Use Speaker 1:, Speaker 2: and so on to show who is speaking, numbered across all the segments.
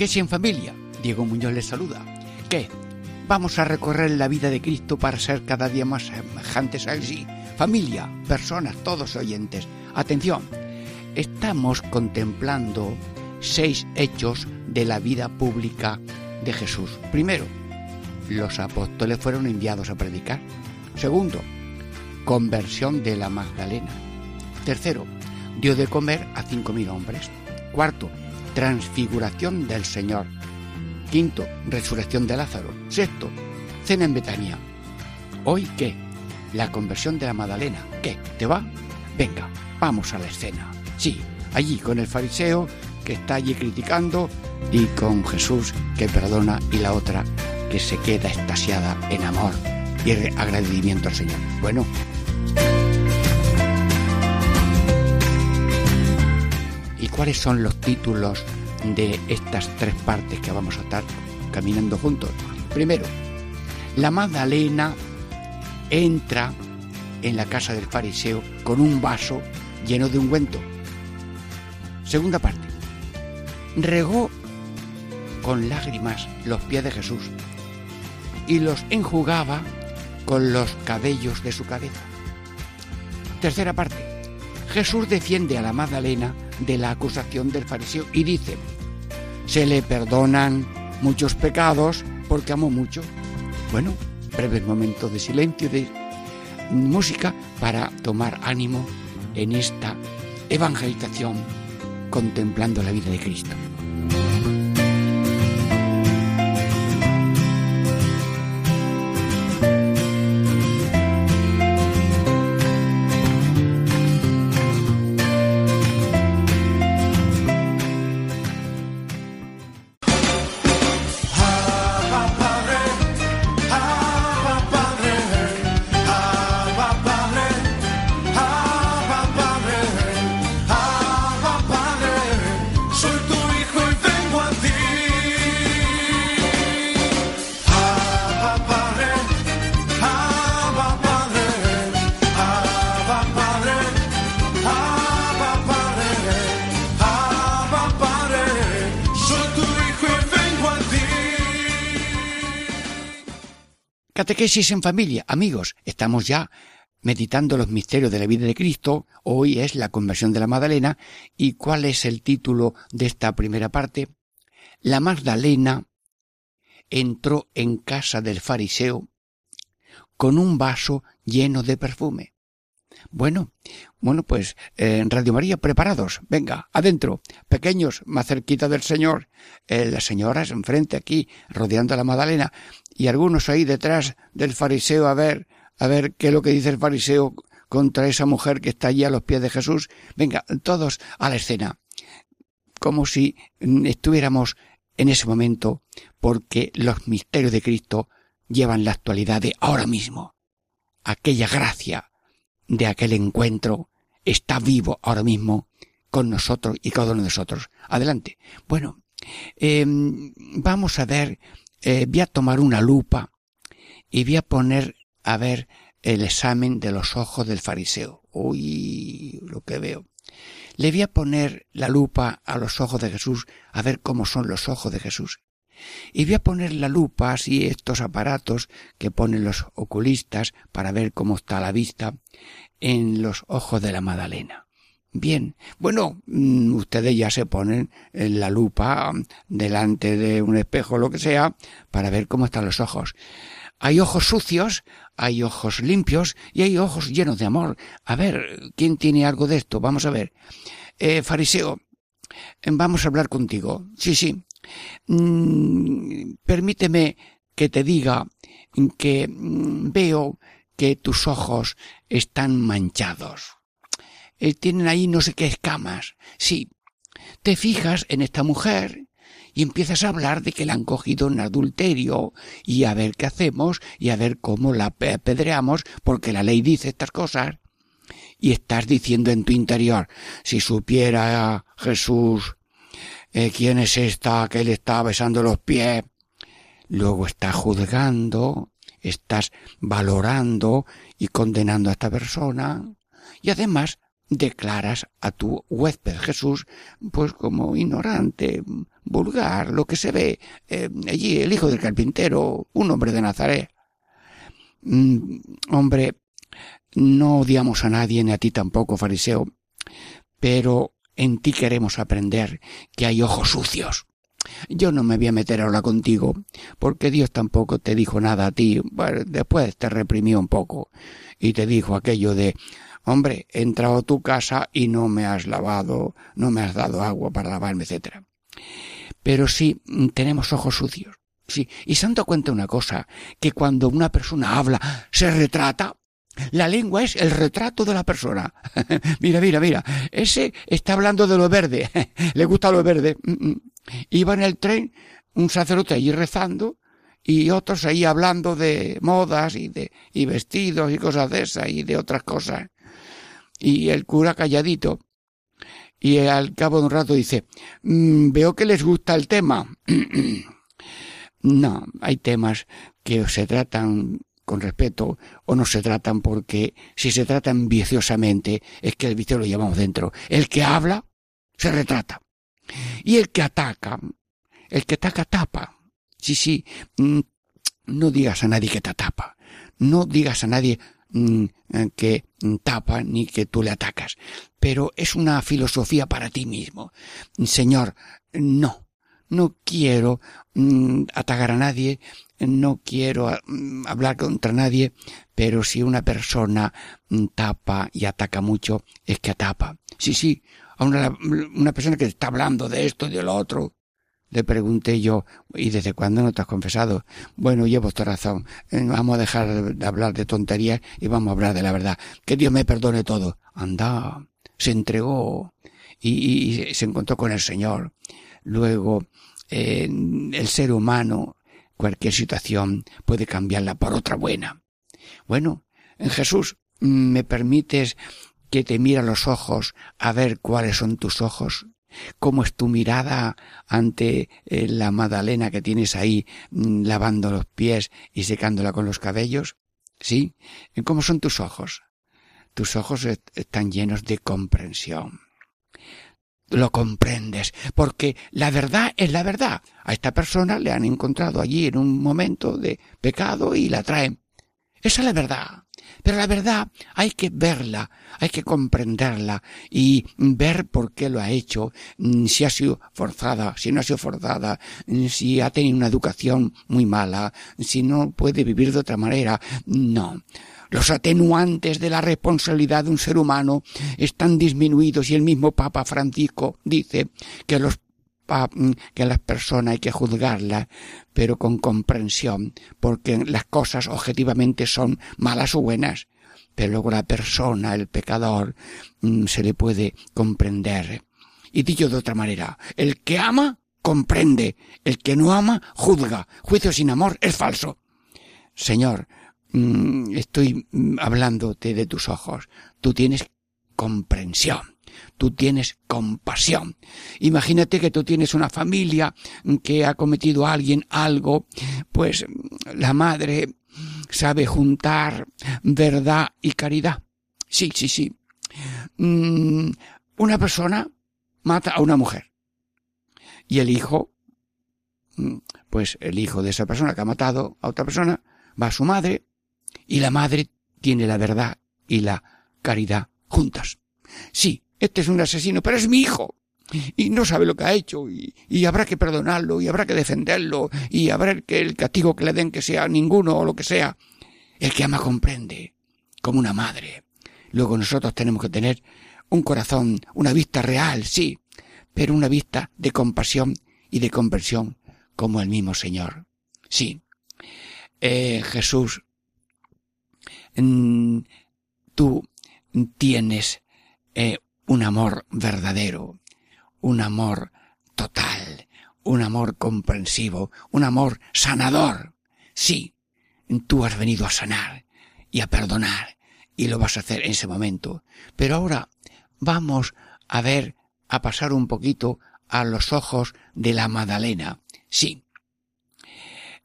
Speaker 1: Catequesis en familia. Diego Muñoz les saluda. ¿Qué? Vamos a recorrer la vida de Cristo para ser cada día más semejantes a Él. Sí. Familia, personas, todos oyentes. Atención. Estamos contemplando seis hechos de la vida pública de Jesús. Primero, los apóstoles fueron enviados a predicar. Segundo, conversión de la Magdalena. Tercero, dio de comer a cinco mil hombres. Cuarto, transfiguración del Señor. Quinto, resurrección de Lázaro. Sexto, cena en Betania. ¿Hoy qué? La conversión de la Magdalena. ¿Qué? ¿Te va? Venga, vamos a la escena. Sí, allí con el fariseo que está allí criticando y con Jesús que perdona y la otra que se queda extasiada en amor y agradecimiento al Señor. Bueno, cuáles son los títulos de estas tres partes que vamos a estar caminando juntos. Primero, la Magdalena entra en la casa del fariseo con un vaso lleno de ungüento. Segunda parte, regó con lágrimas los pies de Jesús y los enjugaba con los cabellos de su cabeza. Tercera parte, Jesús defiende a la Magdalena de la acusación del fariseo y dice, se le perdonan muchos pecados porque amo mucho. Bueno, breves momentos de silencio, de música para tomar ánimo en esta evangelización contemplando la vida de Cristo. Catequesis en familia. Amigos, estamos ya meditando los misterios de la vida de Cristo. Hoy es la conversión de la Magdalena. ¿Y cuál es el título de esta primera parte? La Magdalena entró en casa del fariseo con un vaso lleno de perfume. Bueno, bueno, pues en Radio María, preparados. Venga, adentro. Pequeños, más cerquita del Señor. Eh, las señoras enfrente aquí, rodeando a la Magdalena y algunos ahí detrás del fariseo a ver, a ver qué es lo que dice el fariseo contra esa mujer que está allí a los pies de Jesús. Venga, todos a la escena. Como si estuviéramos en ese momento, porque los misterios de Cristo llevan la actualidad de ahora mismo. Aquella gracia de aquel encuentro está vivo ahora mismo con nosotros y cada uno de nosotros. Adelante. Bueno, em, vamos a ver eh, voy a tomar una lupa y voy a poner a ver el examen de los ojos del fariseo. Uy, lo que veo. Le voy a poner la lupa a los ojos de Jesús a ver cómo son los ojos de Jesús. Y voy a poner la lupa, así estos aparatos que ponen los oculistas para ver cómo está la vista, en los ojos de la Magdalena. Bien, bueno, mm, ustedes ya se ponen en la lupa mm, delante de un espejo, lo que sea, para ver cómo están los ojos. Hay ojos sucios, hay ojos limpios y hay ojos llenos de amor. A ver, ¿quién tiene algo de esto? Vamos a ver. Eh, fariseo, vamos a hablar contigo. Sí, sí. Mm, permíteme que te diga que veo que tus ojos están manchados. Eh, tienen ahí no sé qué escamas. Sí, te fijas en esta mujer y empiezas a hablar de que la han cogido en adulterio y a ver qué hacemos y a ver cómo la apedreamos porque la ley dice estas cosas y estás diciendo en tu interior si supiera Jesús eh, quién es esta que le está besando los pies luego estás juzgando estás valorando y condenando a esta persona y además declaras a tu huésped Jesús pues como ignorante, vulgar, lo que se ve eh, allí, el hijo del carpintero, un hombre de Nazaret. Mm, hombre, no odiamos a nadie ni a ti tampoco, fariseo, pero en ti queremos aprender que hay ojos sucios. Yo no me voy a meter ahora contigo, porque Dios tampoco te dijo nada a ti. Después te reprimió un poco y te dijo aquello de hombre, he entrado a tu casa y no me has lavado, no me has dado agua para lavarme, etcétera. Pero sí, tenemos ojos sucios. Sí, y dado cuenta una cosa, que cuando una persona habla, se retrata, la lengua es el retrato de la persona. mira, mira, mira. Ese está hablando de lo verde. Le gusta lo verde. Mm, mm. Iba en el tren un sacerdote allí rezando y otros ahí hablando de modas y de y vestidos y cosas de esas y de otras cosas y el cura calladito. Y al cabo de un rato dice, mm, veo que les gusta el tema. no, hay temas que se tratan con respeto o no se tratan porque si se tratan viciosamente es que el vicio lo llevamos dentro. El que habla se retrata. Y el que ataca, el que ataca tapa. Sí, sí, mm, no digas a nadie que te tapa. No digas a nadie, Mm, eh, que tapa ni que tú le atacas, pero es una filosofía para ti mismo. Señor, no, no quiero mm, atacar a nadie, no quiero mm, hablar contra nadie, pero si una persona tapa y ataca mucho, es que tapa. Sí, sí, a una, una persona que está hablando de esto y de otro, le pregunté yo, ¿y desde cuándo no te has confesado? Bueno, llevo tu razón. Eh, vamos a dejar de hablar de tonterías y vamos a hablar de la verdad. Que Dios me perdone todo. Anda, se entregó y se encontró con el Señor. Luego, eh, el ser humano, cualquier situación puede cambiarla por otra buena. Bueno, en Jesús, ¿me permites que te mire a los ojos a ver cuáles son tus ojos? ¿Cómo es tu mirada ante eh, la Madalena que tienes ahí mm, lavando los pies y secándola con los cabellos? ¿Sí? ¿Cómo son tus ojos? Tus ojos están llenos de comprensión. Lo comprendes, porque la verdad es la verdad. A esta persona le han encontrado allí en un momento de pecado y la traen. Esa es la verdad. Pero la verdad hay que verla, hay que comprenderla y ver por qué lo ha hecho, mm, si ha sido forzada, si no ha sido forzada, mm, si ha tenido una educación muy mala, si no puede vivir de otra manera. No. Los atenuantes de la responsabilidad de un ser humano están disminuidos y el mismo Papa Francisco dice que los que las personas hay que juzgarlas, pero con comprensión, porque las cosas objetivamente son malas o buenas, pero luego la persona, el pecador, mm, se le puede comprender. Y dicho de otra manera, el que ama, comprende, el que no ama, juzga. Juicio sin amor es falso. Señor, mm, estoy hablándote de tus ojos. Tú tienes comprensión tú tienes compasión. Imagínate que tú tienes una familia que ha cometido a alguien algo, pues la madre sabe juntar verdad y caridad. Sí, sí, sí. Mm, una persona mata a una mujer y el hijo, mm, pues el hijo de esa persona que ha matado a otra persona, va a su madre y la madre tiene la verdad y la caridad juntas. Sí, este es un asesino, pero es mi hijo. Y no sabe lo que ha hecho, y, habrá que perdonarlo, y habrá que defenderlo, y habrá que el castigo que le den que sea ninguno o lo que sea. El que ama comprende, como una madre. Luego nosotros tenemos que tener un corazón, una vista real, sí, pero una vista de compasión y de conversión, como el mismo Señor. Sí. Eh, Jesús, mm, tú tienes eh, un amor verdadero, un amor total, un amor comprensivo, un amor sanador. Sí, tú has venido a sanar y a perdonar y lo vas a hacer en ese momento. Pero ahora vamos a ver, a pasar un poquito a los ojos de la Madalena. Sí.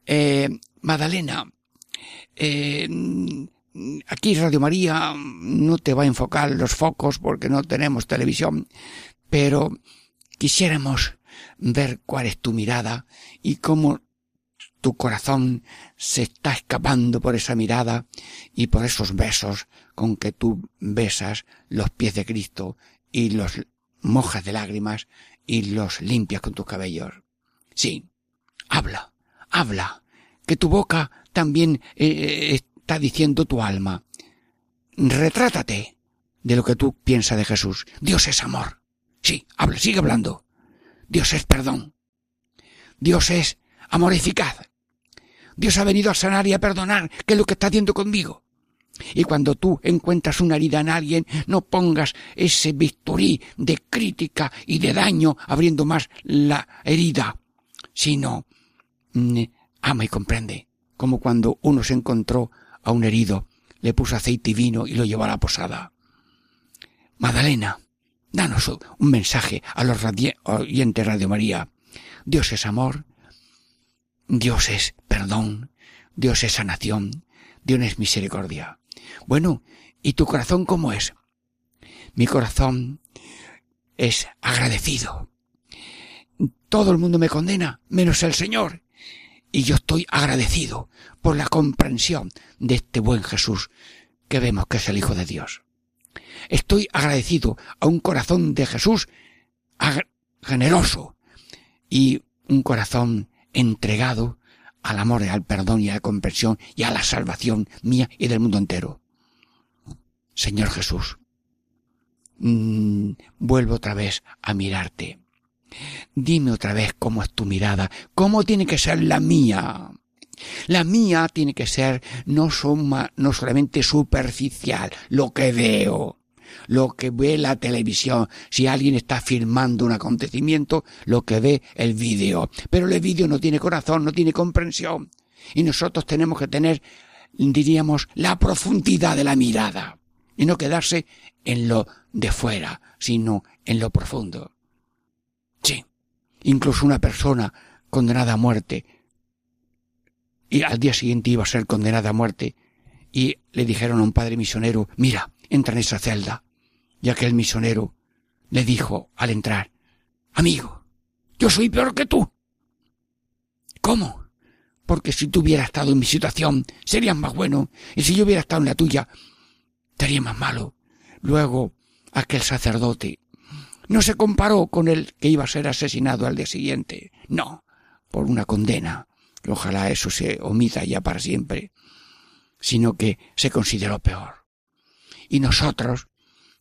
Speaker 1: Eh, Madalena, eh, aquí Radio María no te va a enfocar los focos porque no tenemos televisión, pero quisiéramos ver cuál es tu mirada y cómo tu corazón se está escapando por esa mirada y por esos besos con que tú besas los pies de Cristo y los mojas de lágrimas y los limpias con tus cabellos. Sí, habla, habla, que tu boca también eh, eh, está diciendo tu alma. Retrátate de lo que tú piensas de Jesús. Dios es amor. Sí, habla, sigue hablando. Dios es perdón. Dios es amor eficaz. Dios ha venido a sanar y a perdonar, que es lo que está haciendo conmigo. Y cuando tú encuentras una herida en alguien, no pongas ese bisturí de crítica y de daño abriendo más la herida, sino mm, ama y comprende, como cuando uno se encontró a un herido, le puso aceite y vino y lo llevó a la posada. Madalena, danos un mensaje a los oyentes Radio María. Dios es amor, Dios es perdón, Dios es sanación, Dios es misericordia. Bueno, ¿y tu corazón cómo es? Mi corazón es agradecido. Todo el mundo me condena, menos el Señor. Y yo estoy agradecido por la comprensión de este buen Jesús que vemos que es el Hijo de Dios. Estoy agradecido a un corazón de Jesús generoso y un corazón entregado al amor al perdón y a la comprensión y a la salvación mía y del mundo entero. Señor Jesús, mm, vuelvo otra vez a mirarte. Dime otra vez cómo es tu mirada, cómo tiene que ser la mía. La mía tiene que ser no, no solamente superficial, lo que veo, lo que ve la televisión. Si alguien está filmando un acontecimiento, lo que ve el vídeo. Pero el vídeo no tiene corazón, no tiene comprensión. Y nosotros tenemos que tener, diríamos, la profundidad de la mirada. Y no quedarse en lo de fuera, sino en lo profundo. Sí. Incluso una persona condenada a muerte y al día siguiente iba a ser condenada a muerte y le dijeron a un padre misionero, mira, entra en esa celda y aquel misionero le dijo al entrar, Amigo, yo soy peor que tú. ¿Cómo? Porque si tú hubieras estado en mi situación, serías más bueno, y si yo hubiera estado en la tuya, sería más malo. Luego, aquel sacerdote no se comparó con el que iba a ser asesinado al día siguiente. No, por una condena, ojalá eso se omita ya para siempre, sino que se consideró peor. Y nosotros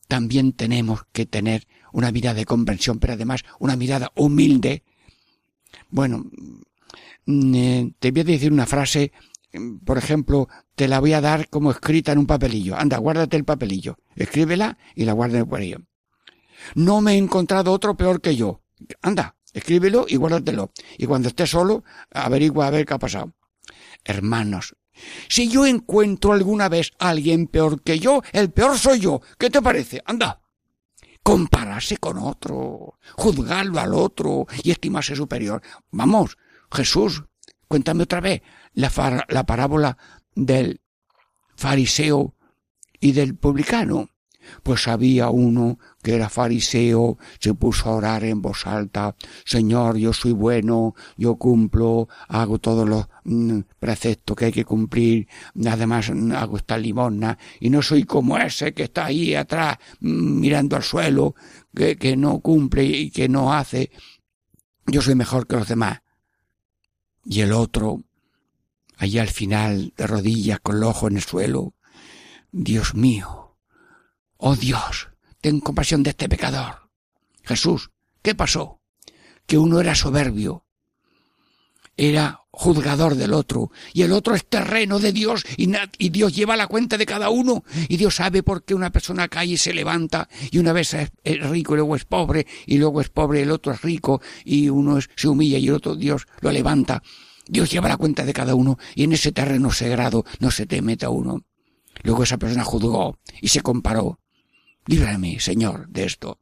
Speaker 1: también tenemos que tener una mirada de comprensión, pero además una mirada humilde. Bueno, mm, eh, te voy a decir una frase, mm, por ejemplo, te la voy a dar como escrita en un papelillo. Anda, guárdate el papelillo, escríbela y la guarda en el. No me he encontrado otro peor que yo. Anda, escríbelo y guárdatelo. Y cuando estés solo, averigua a ver qué ha pasado. Hermanos, si yo encuentro alguna vez a alguien peor que yo, el peor soy yo. ¿Qué te parece? Anda. Compararse con otro, juzgarlo al otro y estimarse superior. Vamos, Jesús, cuéntame otra vez la, la parábola del fariseo y del publicano. Pues había uno que era fariseo, se puso a orar en voz alta, Señor, yo soy bueno, yo cumplo, hago todos los mm, preceptos que hay que cumplir, además mm, hago esta limosna, y no soy como ese que está ahí atrás mm, mirando al suelo, que, no cumple y que no hace, yo soy mejor que los demás. Y el otro, allá al final, de rodillas, con el ojo en el suelo, Dios mío, oh Dios, ten compasión de este pecador. Jesús, ¿qué pasó? Que uno era soberbio era juzgador del otro, y el otro es terreno de Dios, y, y, Dios lleva la cuenta de cada uno, y Dios sabe por qué una persona cae y se levanta, y una vez es, rico y luego es pobre, y luego es pobre y el otro es rico, y uno se humilla y el otro Dios lo levanta. Dios lleva la cuenta de cada uno, y en ese terreno sagrado no se te meta uno. Luego esa persona juzgó y se comparó. Líbrame, Señor, de esto.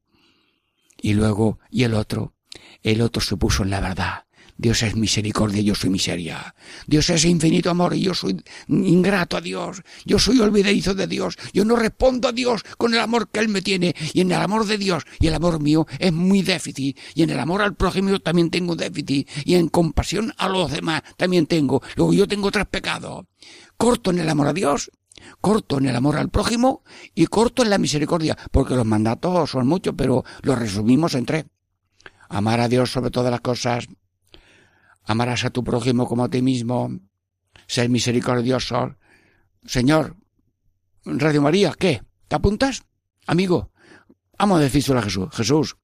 Speaker 1: Y luego, y el otro, el otro se puso en la verdad Dios es misericordia y yo soy miseria. Dios es infinito amor y yo soy ingrato a Dios. Yo soy olvidadizo de Dios. Yo no respondo a Dios con el amor que Él me tiene. Y en el amor de Dios y el amor mío es muy déficit. Y en el amor al prójimo también tengo déficit. Y en compasión a los demás también tengo. Luego yo tengo tres pecados. Corto en el amor a Dios corto en el amor al prójimo y corto en la misericordia, porque los mandatos son muchos, pero los resumimos en tres. Amar a Dios sobre todas las cosas, amarás a tu prójimo como a ti mismo, ser misericordioso. Señor, Radio María, ¿qué? ¿Te apuntas? Amigo, vamos a decírselo a Jesús. Jesús,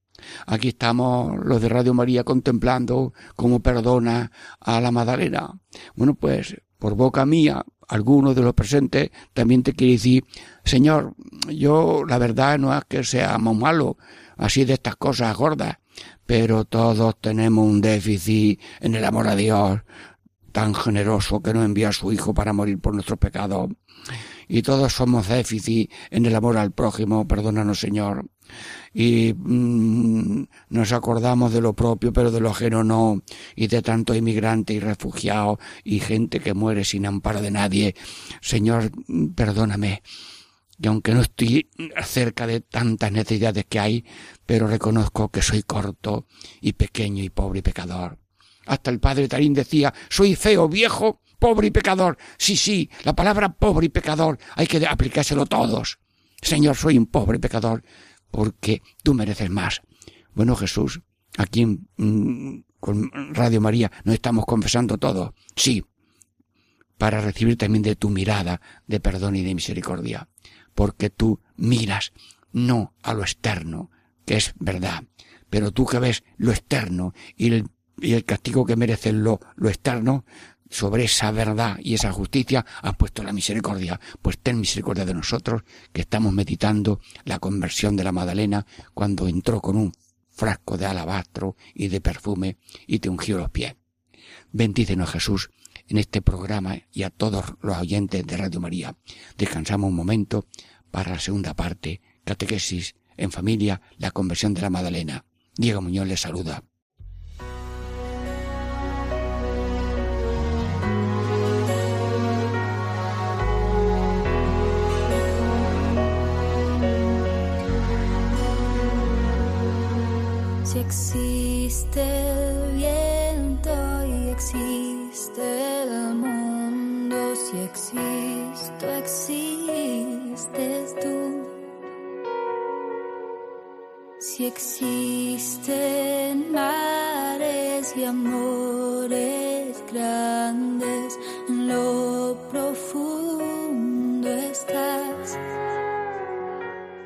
Speaker 1: aquí estamos los de Radio María contemplando cómo perdona a la Madalena. Bueno, pues, por boca mía, alguno de los presentes también te quiere decir, Señor, yo la verdad no es que sea muy malo, así de estas cosas gordas, pero todos tenemos un déficit en el amor a Dios tan generoso que no envía a su Hijo para morir por nuestros pecados. Y todos somos déficit en el amor al prójimo, perdónanos Señor. Y mm, nos acordamos de lo propio, pero de lo ajeno no. Y de tantos inmigrantes y refugiados y gente que muere sin amparo de nadie. Señor, perdóname y aunque no estoy cerca de tantas necesidades que hay, pero reconozco que soy corto y pequeño y pobre y pecador. Hasta el padre Tarín decía, soy feo, viejo, pobre y pecador. Sí, sí, la palabra pobre y pecador hay que aplicárselo todos. Señor, soy un pobre pecador porque tú mereces más. Bueno, Jesús, aquí en, mm, con Radio María nos estamos confesando todo. Sí, para recibir también de tu mirada de perdón y de misericordia porque tú miras no a lo externo, que es verdad, pero tú que ves lo externo y el, castigo que merece lo, lo externo, sobre esa verdad y esa justicia has puesto la misericordia. Pues ten misericordia de nosotros que estamos meditando la conversión de la Magdalena cuando entró con un frasco de alabastro y de perfume y te ungió los pies. Bendícenos Jesús en este programa y a todos los oyentes de Radio María. Descansamos un momento para la segunda parte, catequesis en familia, la conversión de la Madalena. Diego Muñoz les saluda.
Speaker 2: Si existe el viento y existe el mundo, si existo, existe existes tú. Si existen mares y amores grandes, en lo profundo estás.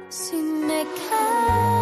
Speaker 2: Si me caes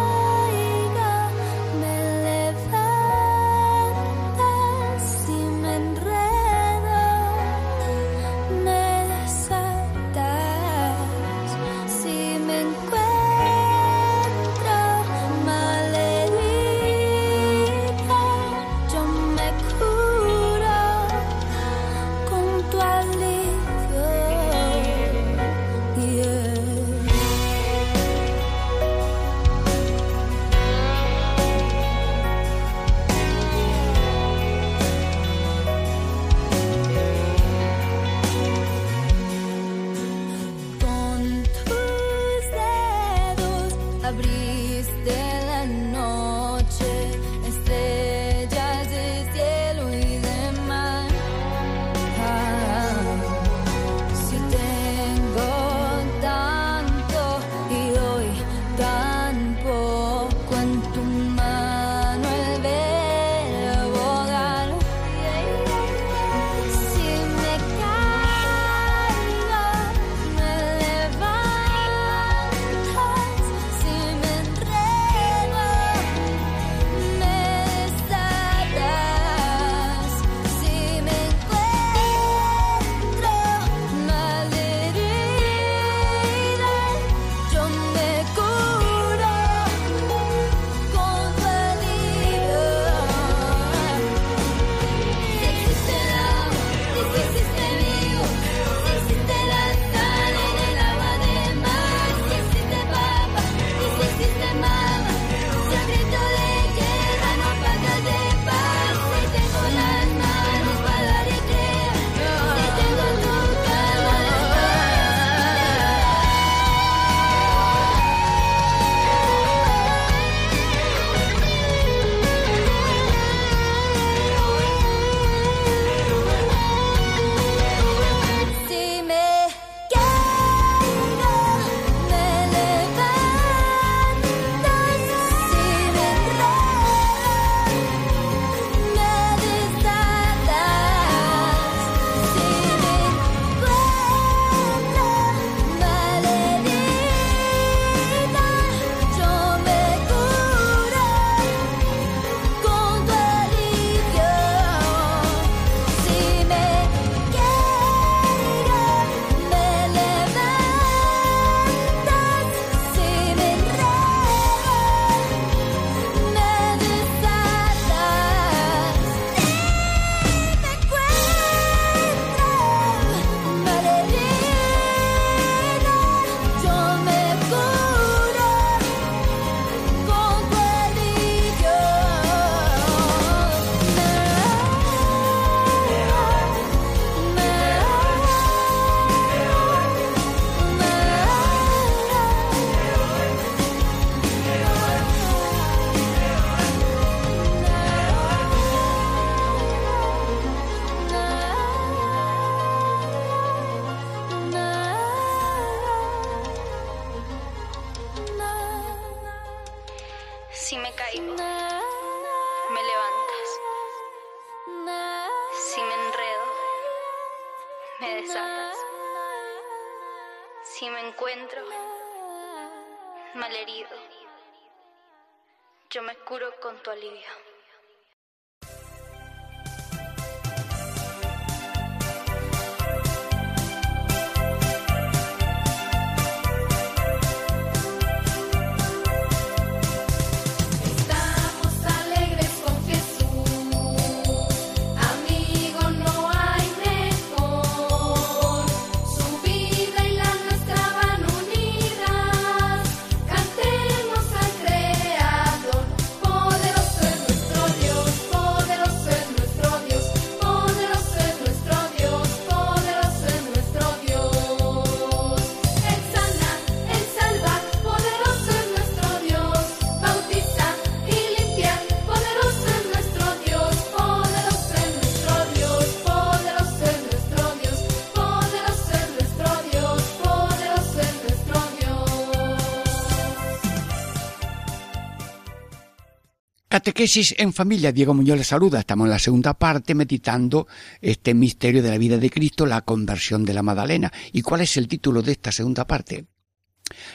Speaker 1: Catequesis en familia, Diego Muñoz les saluda. Estamos en la segunda parte meditando este misterio de la vida de Cristo, la conversión de la Magdalena. ¿Y cuál es el título de esta segunda parte?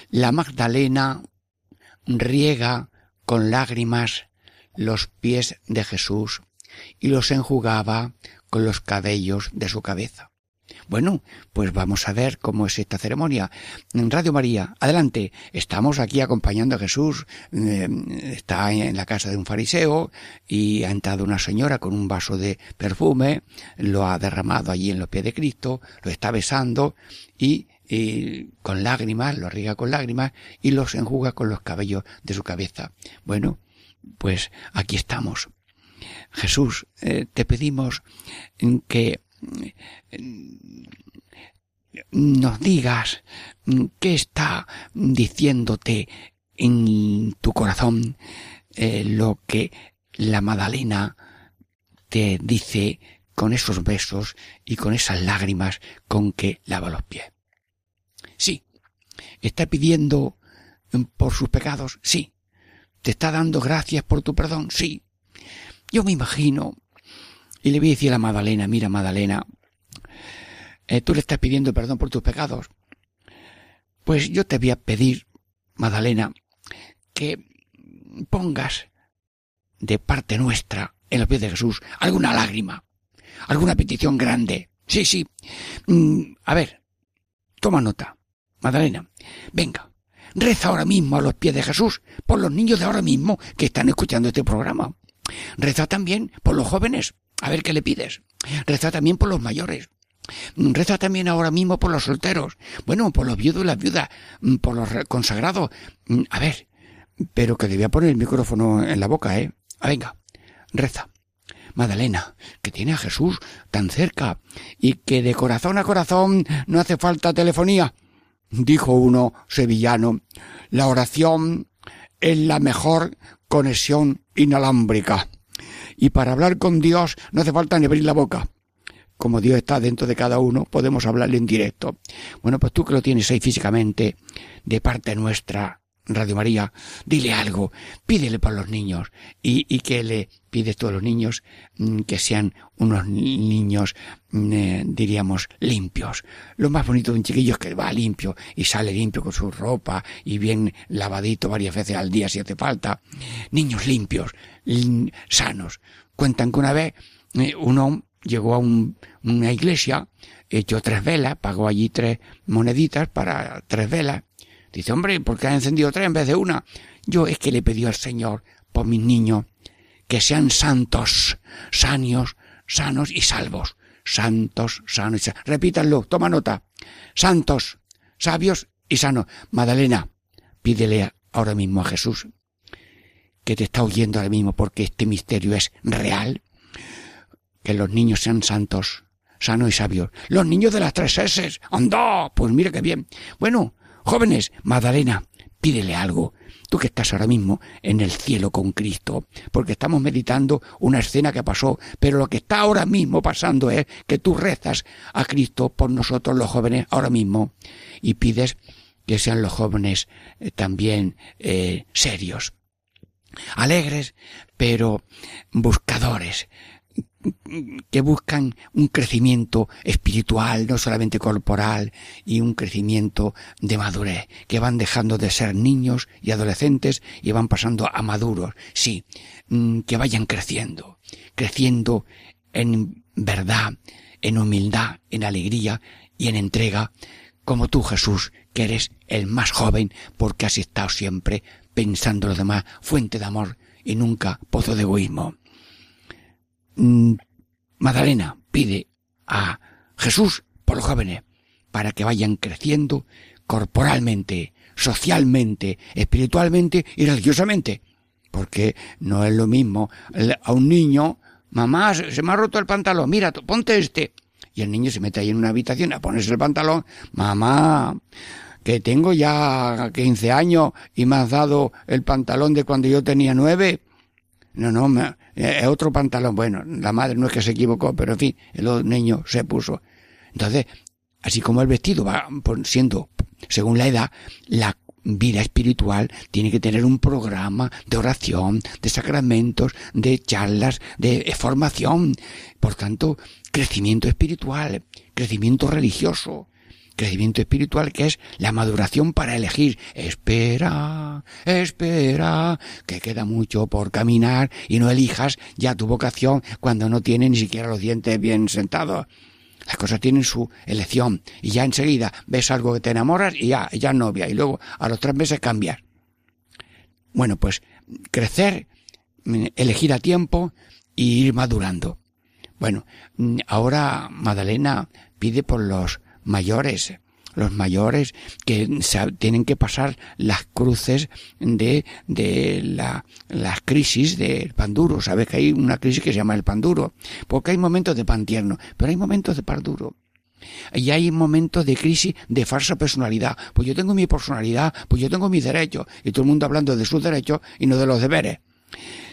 Speaker 1: La Magdalena riega con lágrimas los pies de Jesús y los enjugaba con los cabellos de su cabeza. Bueno, pues vamos a ver cómo es esta ceremonia. Radio María, adelante. Estamos aquí acompañando a Jesús. Eh, está en la casa de un fariseo y ha entrado una señora con un vaso de perfume, lo ha derramado allí en los pies de Cristo, lo está besando y, con lágrimas, lo riega con lágrimas y los enjuga con los cabellos de su cabeza. Bueno, pues aquí estamos. Jesús, eh, te pedimos que nos digas qué está diciéndote en tu corazón eh, lo que la Madalena te dice con esos besos y con esas lágrimas con que lava los pies. Sí, está pidiendo por sus pecados, sí. Te está dando gracias por tu perdón, sí. Yo me imagino y le voy a decir a Madalena, mira Madalena, eh, tú le estás pidiendo perdón por tus pecados. Pues yo te voy a pedir, Madalena, que pongas de parte nuestra en los pies de Jesús alguna lágrima, alguna petición grande. Sí, sí. Mm, a ver, toma nota. Madalena, venga, reza ahora mismo a los pies de Jesús por los niños de ahora mismo que están escuchando este programa. Reza también por los jóvenes a ver qué le pides. Reza también por los mayores. Reza también ahora mismo por los solteros. Bueno, por los viudos y las viudas. Por los consagrados. A ver. Pero que debía poner el micrófono en la boca, ¿eh? Ah, venga. Reza. Madalena, que tiene a Jesús tan cerca y que de corazón a corazón no hace falta telefonía. Dijo uno sevillano, la oración es la mejor conexión inalámbrica y para hablar con Dios no hace falta ni abrir la boca. Como Dios está dentro de cada uno, podemos hablarle en directo. Bueno, pues tú que lo tienes ahí físicamente, de parte nuestra, Radio María, dile algo, pídele por los niños y, y que le pides todos los niños mm, que sean unos niños, mm, eh, diríamos, limpios. Lo más bonito de un chiquillo es que va limpio y sale limpio con su ropa y bien lavadito varias veces al día si hace falta. Niños limpios, sanos. Cuentan que una vez eh, uno llegó a una iglesia, echó tres velas, pagó allí tres moneditas para tres velas Dice, hombre, ¿por qué encendido tres en vez de una? Yo es que le pedí al Señor por mis niños que sean santos, sanios, sanos y salvos. Santos, sanos y salvos. Repítanlo, toma nota. Santos, sabios y sanos. Madalena, pídele ahora mismo a Jesús que te está oyendo ahora mismo porque este misterio es real. Que los niños sean santos, sanos y sabios. Los niños de las tres S. ¡Anda! Pues mira qué bien. Bueno, Jóvenes, Magdalena, pídele algo. Tú que estás ahora mismo en el cielo con Cristo, porque estamos meditando una escena que pasó, pero lo que está ahora mismo pasando es que tú rezas a Cristo por nosotros los jóvenes ahora mismo y pides que sean los jóvenes eh, también eh, serios. alegres, pero buscadores, que buscan un crecimiento espiritual, no solamente corporal, y un crecimiento de madurez, que van dejando de ser niños y adolescentes y van pasando a maduros, sí, mm, que vayan creciendo, creciendo en verdad, en humildad, en alegría y en entrega, como tú Jesús, que eres el más joven porque has estado siempre pensando en los demás, fuente de amor y nunca pozo de egoísmo. Mm, Magdalena pide a Jesús por los jóvenes para que vayan creciendo corporalmente, socialmente, espiritualmente y religiosamente. Porque no es lo mismo a un niño, mamá, se me ha roto el pantalón, mira, ponte este. Y el niño se mete ahí en una habitación a ponerse el pantalón, mamá, que tengo ya 15 años y me has dado el pantalón de cuando yo tenía nueve. No, no, me, es otro pantalón. Bueno, la madre no es que se equivocó, pero en fin, el niño se puso. Entonces, así como el vestido va siendo, según la edad, la vida espiritual tiene que tener un programa de oración, de sacramentos, de charlas, de formación. Por tanto, crecimiento espiritual, crecimiento religioso, crecimiento espiritual que es la maduración para elegir. Espera, espera, que queda mucho por caminar y no elijas ya tu vocación cuando no tienes ni siquiera los dientes bien sentados. Las cosas tienen su elección y ya enseguida ves algo que te enamoras y ya, ya novia y luego a los tres meses cambias. Bueno, pues crecer, elegir a tiempo y ir madurando. Bueno, ahora Madalena pide por los mayores, los mayores que tienen que pasar las cruces de, de la, las crisis del pan duro. Sabes que hay una crisis que se llama el pan duro, porque hay momentos de pan tierno, pero hay momentos de pan duro. Y hay momentos de crisis de falsa personalidad. Pues yo tengo mi personalidad, pues yo tengo mis derechos, y todo el mundo hablando de sus derechos y no de los deberes.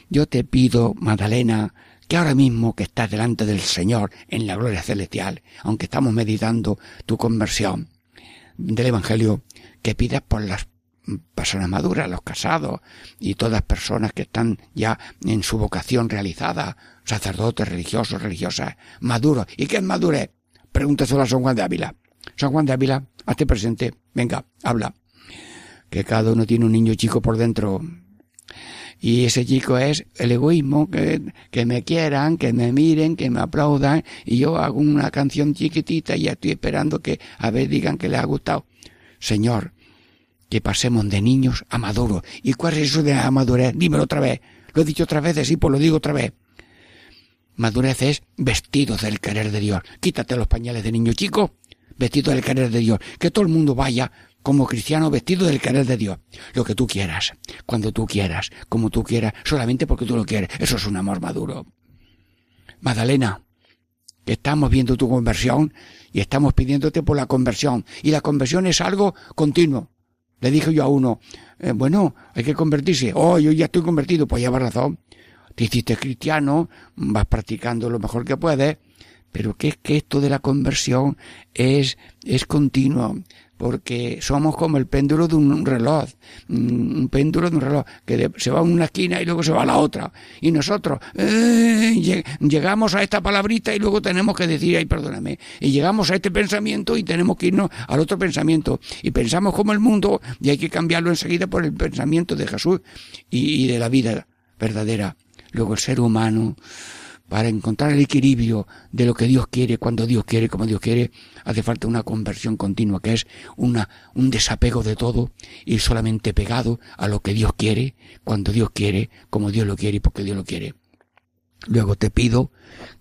Speaker 1: Yo te pido, Magdalena, que ahora mismo que estás delante del Señor en la gloria celestial, aunque estamos meditando tu conversión del Evangelio, que pidas por las personas maduras, los casados y todas personas que están ya en su vocación realizada, sacerdotes, religiosos, religiosas, maduros. ¿Y qué es madurez? Pregúntaselo a San Juan de Ávila. San Juan de Ávila, hazte presente, venga, habla. Que cada uno tiene un niño chico por dentro, y ese chico es el egoísmo, que, que me quieran, que me miren, que me aplaudan, y yo hago una canción chiquitita y ya estoy esperando que a ver digan que les ha gustado. Señor, que pasemos de niños a maduros. ¿Y cuál es eso de la madurez? Dímelo otra vez. Lo he dicho otra vez, sí, pues lo digo otra vez. Madurez es vestido del querer de Dios. Quítate los pañales de niño chico, vestido del querer de Dios. Que todo el mundo vaya como cristiano vestido del querer de Dios. Lo que tú quieras, cuando tú quieras, como tú quieras, solamente porque tú lo quieres. Eso es un amor maduro. Magdalena, que estamos viendo tu conversión y estamos pidiéndote por la conversión. Y la conversión es algo continuo. Le dije yo a uno, eh, bueno, hay que convertirse. Oh, yo ya estoy convertido, pues lleva razón. Te hiciste cristiano, vas practicando lo mejor que puedes, pero que es que esto de la conversión es, es continuo porque somos como el péndulo de un reloj, un péndulo de un reloj, que se va a una esquina y luego se va a la otra. Y nosotros eh, llegamos a esta palabrita y luego tenemos que decir, ay, perdóname, y llegamos a este pensamiento y tenemos que irnos al otro pensamiento. Y pensamos como el mundo y hay que cambiarlo enseguida por el pensamiento de Jesús y de la vida verdadera. Luego el ser humano para encontrar el equilibrio de lo que Dios quiere, cuando Dios quiere, como Dios quiere, hace falta una conversión continua, que es una, un desapego de todo, y solamente pegado a lo que Dios quiere, cuando Dios quiere, como Dios lo quiere y porque Dios lo quiere. Luego te pido,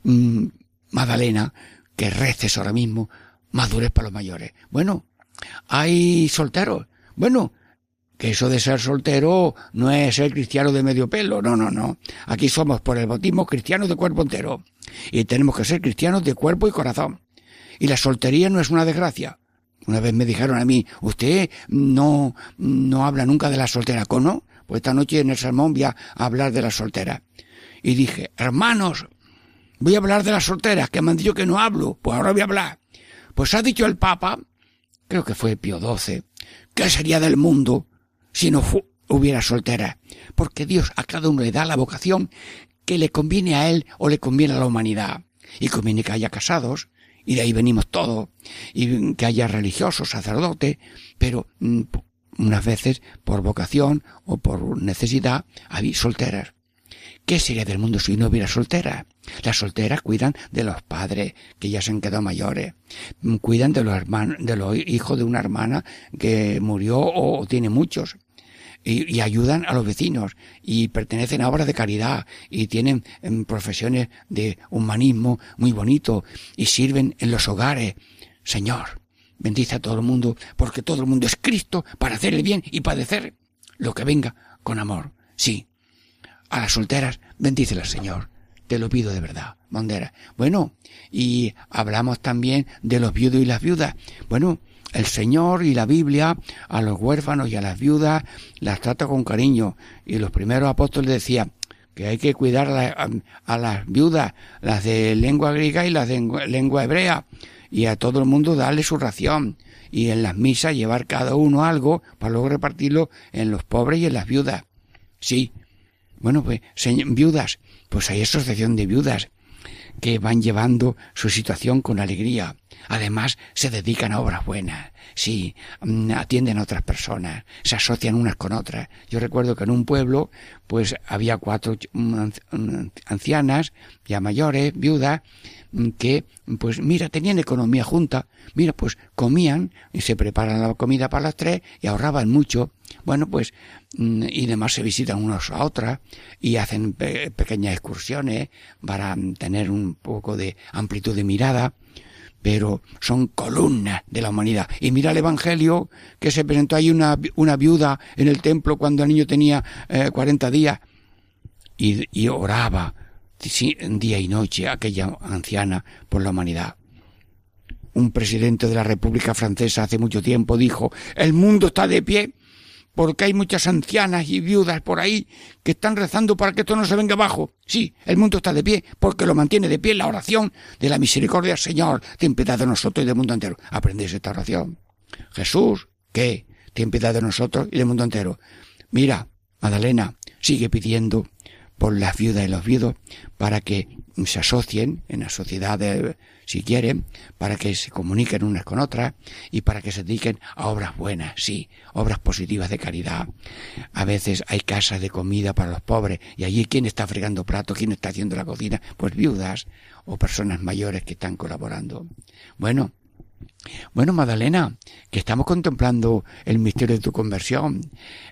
Speaker 1: mmm, Magdalena, que reces ahora mismo, madurez para los mayores. Bueno, hay solteros. Bueno, eso de ser soltero no es ser cristiano de medio pelo, no, no, no. Aquí somos por el bautismo cristianos de cuerpo entero. Y tenemos que ser cristianos de cuerpo y corazón. Y la soltería no es una desgracia. Una vez me dijeron a mí, usted no, no habla nunca de la soltera, ¿cono? Pues esta noche en el sermón voy a hablar de la soltera. Y dije, hermanos, voy a hablar de las solteras, que me han dicho que no hablo, pues ahora voy a hablar. Pues ha dicho el Papa, creo que fue Pío XII, ¿qué sería del mundo si no hubiera soltera. porque Dios a cada uno le da la vocación que le conviene a él o le conviene a la humanidad. Y conviene que haya casados, y de ahí venimos todos, y que haya religiosos, sacerdotes, pero mm, unas veces por vocación o por necesidad hay solteras. ¿Qué sería del mundo si no hubiera solteras? Las solteras cuidan de los padres que ya se han quedado mayores, mm, cuidan de los hermanos, de los hijos de una hermana que murió o tiene muchos. Y, ayudan a los vecinos y pertenecen a obras de caridad y tienen mm, profesiones de humanismo muy bonito y sirven en los hogares. Señor, bendice a todo el mundo porque todo el mundo es Cristo para hacer el bien y padecer lo que venga con amor. Sí, a las solteras, bendícelas, Señor. Te lo pido de verdad, Mondera. Bueno, y hablamos también de los viudos y las viudas. Bueno, el Señor y la Biblia a los huérfanos y a las viudas las trata con cariño. Y los primeros apóstoles decían que hay que cuidar a, las viudas, las de lengua griega y las de lengua hebrea, y a todo el mundo darle su ración. Y en las misas llevar cada uno algo para luego repartirlo en los pobres y en las viudas. Sí, bueno, pues viudas, pues hay asociación de viudas que van llevando su situación con alegría. Además, se dedican a obras buenas. Sí, mm, atienden a otras personas, se asocian unas con otras. Yo recuerdo que en un pueblo, pues había cuatro mm, ancianas, ya mayores, viudas, mm, que, pues mira, tenían economía junta. Mira, pues comían y se preparan la comida para las tres y ahorraban mucho. Bueno, pues Mm, y demás se visitan unos a otras y hacen pequeñas excursiones para tener un poco de amplitud de mirada, pero son columnas de la humanidad. Y mira el Evangelio que se presentó ahí una, una viuda en el templo cuando el niño tenía eh, 40 días y, y oraba día y noche aquella anciana por la humanidad. Un presidente de la República Francesa hace mucho tiempo dijo, el mundo está de pie porque hay muchas ancianas y viudas por ahí que están rezando para que esto no se venga abajo. Sí, el mundo está de pie porque lo mantiene de pie la oración de la misericordia. Señor, ten piedad de nosotros y del mundo entero. Aprendéis esta oración. Jesús, ¿qué? Ten piedad de nosotros y del mundo entero. Mira, Madalena, sigue pidiendo por las viudas y los viudos para que se asocien en la sociedad de, si quieren, para que se comuniquen unas con otras y para que se dediquen a obras buenas, sí, obras positivas de caridad. A veces hay casas de comida para los pobres y allí quién está fregando platos, quién está haciendo la cocina, pues viudas o personas mayores que están colaborando. Bueno, bueno, Madalena, que estamos contemplando el misterio de tu conversión.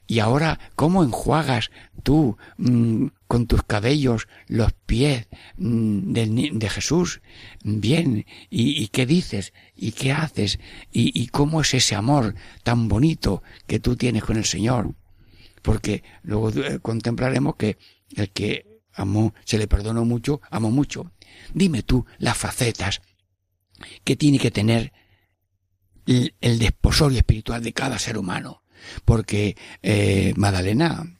Speaker 1: Y ahora, ¿cómo enjuagas tú mm, con tus cabellos los pies mm, de, Jesús? Bien, ¿Y, qué dices? ¿Y qué haces? ¿Y, ¿Y cómo es ese amor tan bonito que tú tienes con el Señor? Porque luego eh, contemplaremos que el que amó, se le perdonó mucho, amó mucho. Dime tú las facetas que tiene que tener el, desposorio espiritual de cada ser humano. Porque, eh, Madalena,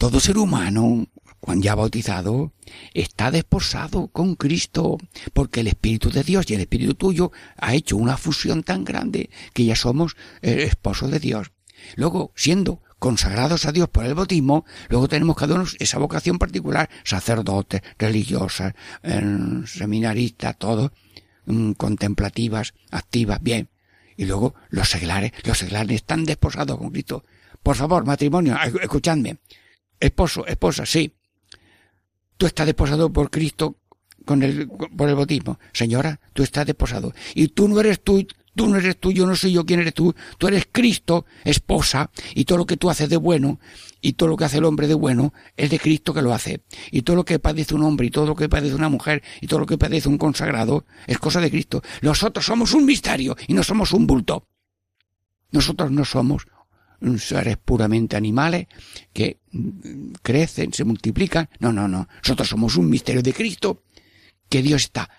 Speaker 1: todo ser humano, cuando ya bautizado, está desposado con Cristo, porque el Espíritu de Dios y el Espíritu tuyo ha hecho una fusión tan grande que ya somos el esposo de Dios. Luego, siendo consagrados a Dios por el bautismo, luego tenemos cada uno esa vocación particular, sacerdotes, religiosas, eh, seminaristas, todos, Mm, contemplativas, activas, bien. Y luego los seglares, los seglares están desposados con Cristo. Por favor, matrimonio, escuchadme. Esposo, esposa, sí. Tú estás desposado por Cristo con el, por el bautismo. Señora, tú estás desposado. Y tú no eres tú, Tú no eres tú, yo no soy yo quién eres tú. Tú eres Cristo, esposa, y todo lo que tú haces de bueno, y todo lo que hace el hombre de bueno, es de Cristo que lo hace. Y todo lo que padece un hombre, y todo lo que padece una mujer, y todo lo que padece un consagrado, es cosa de Cristo. Nosotros somos un misterio, y no somos un bulto. Nosotros no somos seres puramente animales que mm, crecen, se multiplican. No, no, no. Nosotros somos un misterio de Cristo, que Dios está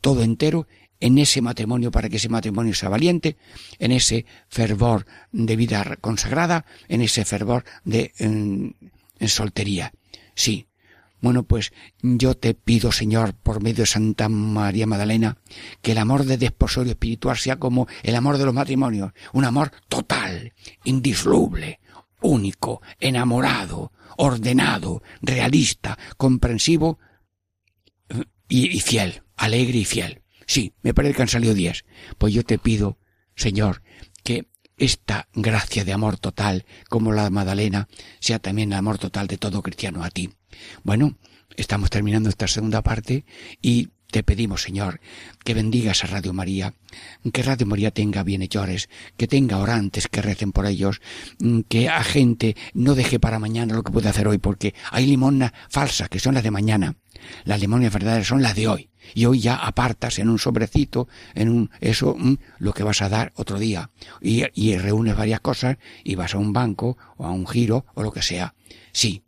Speaker 1: todo entero en ese matrimonio para que ese matrimonio sea valiente, en ese fervor de vida consagrada, en ese fervor de soltería. Sí. Bueno, pues yo te pido, Señor, por medio de Santa María Magdalena, que el amor de desposorio espiritual sea como el amor de los matrimonios, un amor total, indisoluble, único, enamorado, ordenado, realista, comprensivo y, fiel, alegre y fiel. Sí, me parece que han salido diez. Pues yo te pido, Señor, que esta gracia de amor total, como la Magdalena, sea también el amor total de todo cristiano a ti. Bueno, estamos terminando esta segunda parte y te pedimos, Señor, que bendigas a Radio María, que Radio María tenga bienhechores, que tenga orantes que recen por ellos, que a gente no deje para mañana lo que puede hacer hoy, porque hay limonas falsas que son las de mañana. Las limonas verdaderas son las de hoy. Y hoy ya apartas en un sobrecito, en un, eso, mm, lo que vas a dar otro día. Y, reúnes varias cosas y vas a un banco o a un giro o lo que sea. Sí,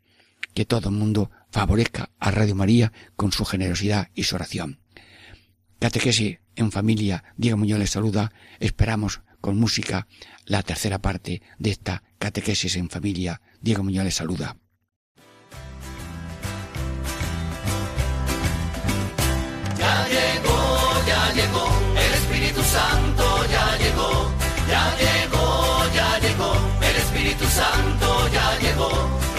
Speaker 1: que todo el mundo favorezca a Radio María con su generosidad y su oración. Catequesis en familia, Diego Muñoz les saluda. Esperamos con música la tercera parte de esta catequesis en familia. Diego Muñoz saluda.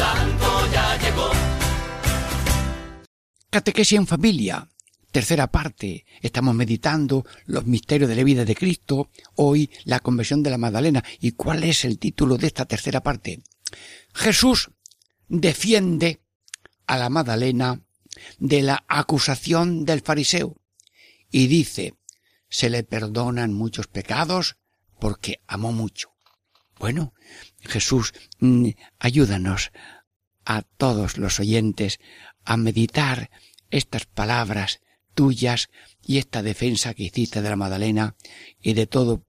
Speaker 3: Santo
Speaker 1: en familia. Tercera parte. Estamos meditando los misterios de la vida de Cristo. Hoy la conversión de la Magdalena. ¿Y cuál es el título de esta tercera parte? Jesús defiende a la Magdalena de la acusación del fariseo y dice, se le perdonan muchos pecados porque amó mucho. Bueno, Jesús, mm, ayúdanos a todos los oyentes a meditar estas palabras tuyas y esta defensa que hiciste de la Magdalena y de todo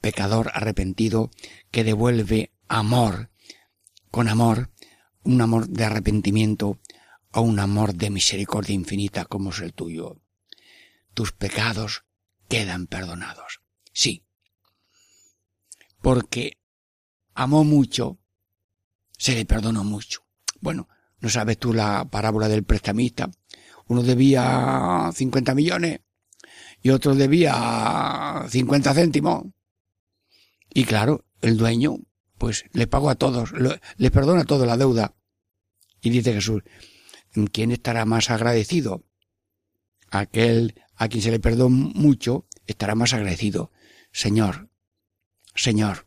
Speaker 1: pecador arrepentido que devuelve amor, con amor, un amor de arrepentimiento a un amor de misericordia infinita como es el tuyo. Tus pecados quedan perdonados. Sí. Porque amó mucho, se le perdonó mucho. Bueno, ¿no sabes tú la parábola del prestamista? Uno debía 50 millones y otro debía 50 céntimos. Y claro, el dueño, pues le pagó a todos, lo- le perdona toda la deuda. Y dice Jesús, ¿quién estará más agradecido? Aquel a quien se le perdonó mucho estará más agradecido. Señor, Señor,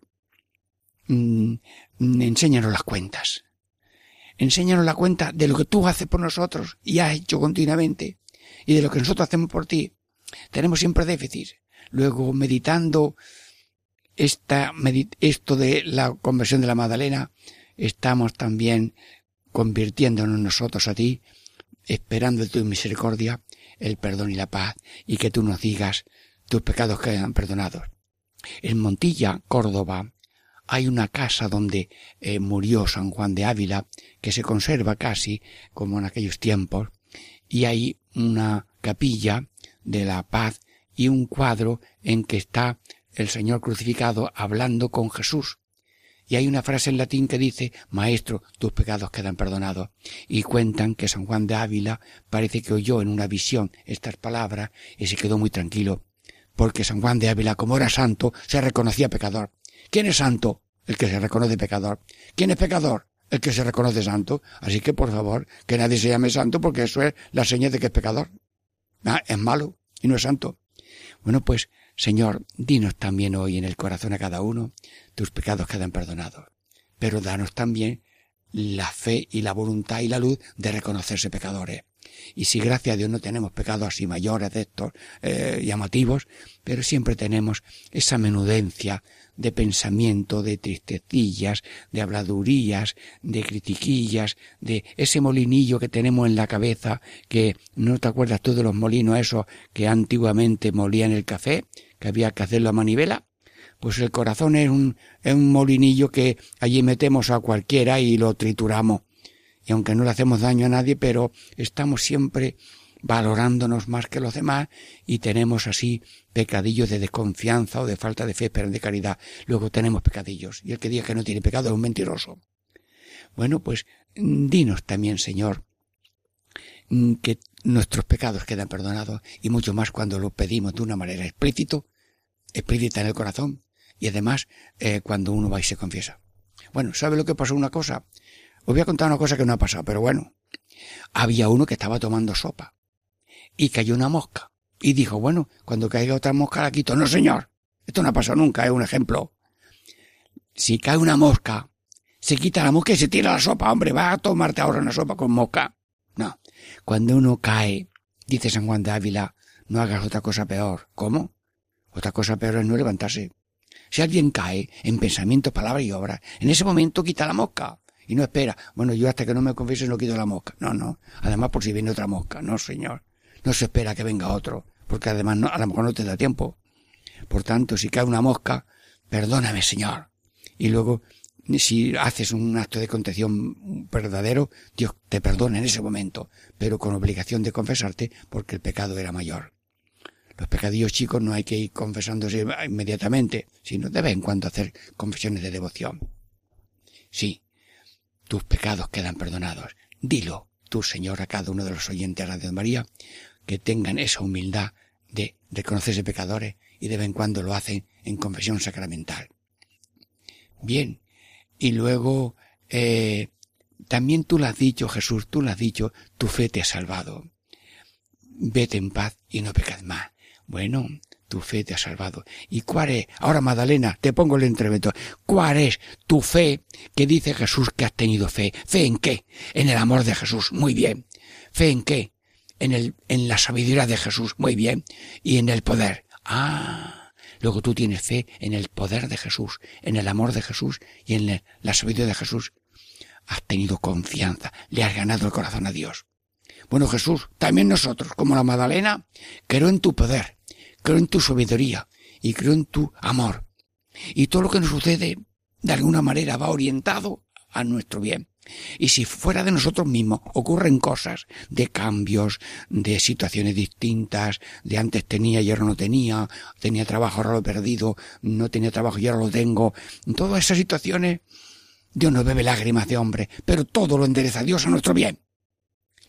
Speaker 1: mm, mm, enséñanos las cuentas. Enséñanos la cuenta de lo que tú haces por nosotros y has hecho continuamente y de lo que nosotros hacemos por ti. Tenemos siempre déficit. Luego, meditando esta, esto de la conversión de la Magdalena, estamos también convirtiéndonos nosotros a ti, esperando de tu misericordia el perdón y la paz, y que tú nos digas tus pecados quedan perdonados. En Montilla, Córdoba, hay una casa donde eh, murió San Juan de Ávila, que se conserva casi como en aquellos tiempos, y hay una capilla de la paz y un cuadro en que está el Señor crucificado hablando con Jesús. Y hay una frase en latín que dice, Maestro, tus pecados quedan perdonados. Y cuentan que San Juan de Ávila parece que oyó en una visión estas palabras y se quedó muy tranquilo, porque San Juan de Ávila, como era santo, se reconocía pecador. ¿Quién es santo? El que se reconoce pecador. ¿Quién es pecador? El que se reconoce santo. Así que, por favor, que nadie se llame santo porque eso es la señal de que es pecador. Ah, es malo y no es santo. Bueno, pues, Señor, dinos también hoy en el corazón a cada uno, tus pecados quedan perdonados. Pero danos también la fe y la voluntad y la luz de reconocerse pecadores. Y si gracias a Dios no tenemos pecados así mayores de estos eh, llamativos, pero siempre tenemos esa menudencia de pensamiento, de tristecillas, de habladurías, de critiquillas, de ese molinillo que tenemos en la cabeza, que no te acuerdas tú de los molinos esos que antiguamente molían el café, que había que hacerlo a manivela. Pues el corazón es un, es un molinillo que allí metemos a cualquiera y lo trituramos. Y aunque no le hacemos daño a nadie, pero estamos siempre valorándonos más que los demás y tenemos así pecadillos de desconfianza o de falta de fe, pero de caridad. Luego tenemos pecadillos. Y el que diga que no tiene pecado es un mentiroso. Bueno, pues dinos también, Señor, que nuestros pecados quedan perdonados y mucho más cuando lo pedimos de una manera explícita, explícita en el corazón y además eh, cuando uno va y se confiesa. Bueno, ¿sabe lo que pasó una cosa? Os voy a contar una cosa que no ha pasado, pero bueno. Había uno que estaba tomando sopa y cayó una mosca. Y dijo, bueno, cuando caiga otra mosca la quito. No, señor. Esto no ha pasado nunca, es un ejemplo. Si cae una mosca, se quita la mosca y se tira la sopa. Hombre, va a tomarte ahora una sopa con mosca. No. Cuando uno cae, dice San Juan de Ávila, no hagas otra cosa peor. ¿Cómo? Otra cosa peor es no levantarse. Si alguien cae en pensamiento, palabra y obra, en ese momento quita la mosca. Y no espera, bueno, yo hasta que no me confiese no quito la mosca. No, no. Además por si viene otra mosca. No, señor. No se espera que venga otro, porque además no, a lo mejor no te da tiempo. Por tanto, si cae una mosca, perdóname, Señor. Y luego, si haces un acto de contención verdadero, Dios te perdona en ese momento, pero con obligación de confesarte porque el pecado era mayor. Los pecadillos chicos no hay que ir confesándose inmediatamente, sino de vez en cuando hacer confesiones de devoción. Sí, tus pecados quedan perdonados. Dilo, tú, Señor, a cada uno de los oyentes de Radio María, que tengan esa humildad de reconocerse pecadores y de vez en cuando lo hacen en confesión sacramental. Bien, y luego eh, también tú lo has dicho, Jesús, tú lo has dicho, tu fe te ha salvado. Vete en paz y no pecad más. Bueno, tu fe te ha salvado. ¿Y cuál es? Ahora, Magdalena, te pongo el entrevento. ¿Cuál es tu fe que dice Jesús que has tenido fe? ¿Fe en qué? En el amor de Jesús. Muy bien. ¿Fe en qué? En el, en la sabiduría de Jesús. Muy bien. Y en el poder. Ah. Luego tú tienes fe en el poder de Jesús, en el amor de Jesús y en la sabiduría de Jesús. Has tenido confianza, le has ganado el corazón a Dios. Bueno, Jesús, también nosotros, como la Magdalena, creo en tu poder, creo en tu sabiduría y creo en tu amor. Y todo lo que nos sucede, de alguna manera, va orientado a nuestro bien. Y si fuera de nosotros mismos ocurren cosas de cambios, de situaciones distintas, de antes tenía y ahora no tenía, tenía trabajo, ahora lo he perdido, no tenía trabajo y ahora lo tengo, en todas esas situaciones, Dios no bebe lágrimas de hombre, pero todo lo endereza Dios a nuestro bien.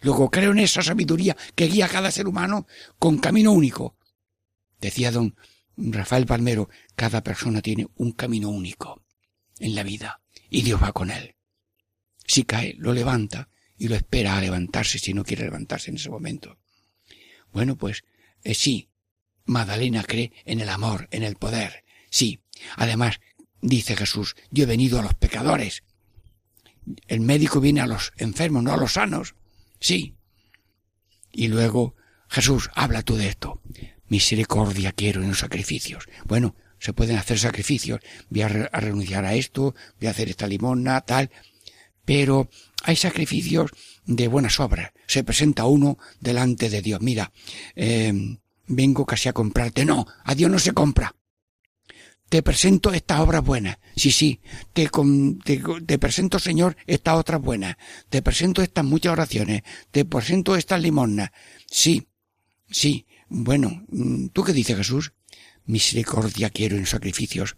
Speaker 1: Luego creo en esa sabiduría que guía a cada ser humano con camino único, Decía don Rafael Palmero, cada persona tiene un camino único en la vida y Dios va con él. Si cae, lo levanta y lo espera a levantarse si no quiere levantarse en ese momento. Bueno, pues eh, sí, Magdalena cree en el amor, en el poder. Sí, además, dice Jesús, yo he venido a los pecadores. El médico viene a los enfermos, no a los sanos. Sí. Y luego, Jesús, habla tú de esto. Misericordia quiero en los sacrificios. Bueno, se pueden hacer sacrificios. Voy a, renunciar a esto, voy a hacer esta limona, tal. Pero hay sacrificios de buenas obras. Se presenta uno delante de Dios. Mira, eh, vengo casi a comprarte. No, a Dios no se compra. Te presento esta obra buena. Sí, sí. Te, te, te, presento, Señor, esta otra buena. Te presento estas muchas oraciones. Te presento estas limonas. Sí, sí. Bueno, mm, ¿tú qué dices Jesús? Misericordia quiero en sacrificios.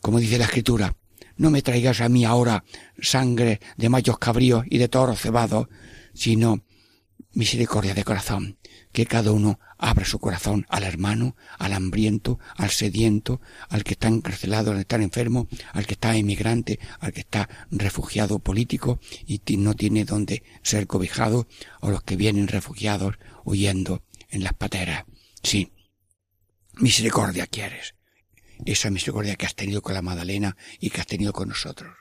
Speaker 1: Como dice la Escritura, no me traigas a mí ahora sangre de machos cabríos y de toros cebados, sino misericordia de corazón, que cada uno abra su corazón al hermano, al hambriento, al sediento, al que está encarcelado, al que está enfermo, al que está emigrante, al que está refugiado político y no tiene donde ser cobijado, o los que vienen refugiados huyendo en las pateras. Sí, misericordia quieres. Esa misericordia que has tenido con la Madalena y que has tenido con nosotros.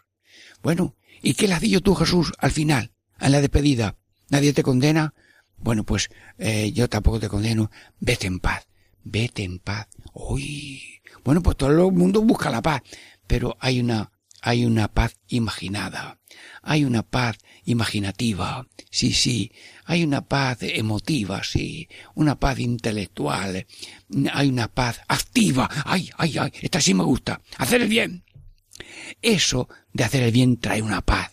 Speaker 1: Bueno, ¿y qué le has dicho tú, Jesús, al final, en la despedida? ¿Nadie te condena? Bueno, pues eh, yo tampoco te condeno. Vete en paz. Vete en paz. Uy. Bueno, pues todo el mundo busca la paz. Pero hay una, hay una paz imaginada. Hay una paz imaginativa. Sí, sí. Hay una paz emotiva, sí. Una paz intelectual. Hay una paz activa. Ay, ay, ay. Esta sí me gusta. Hacer el bien. Eso de hacer el bien trae una paz.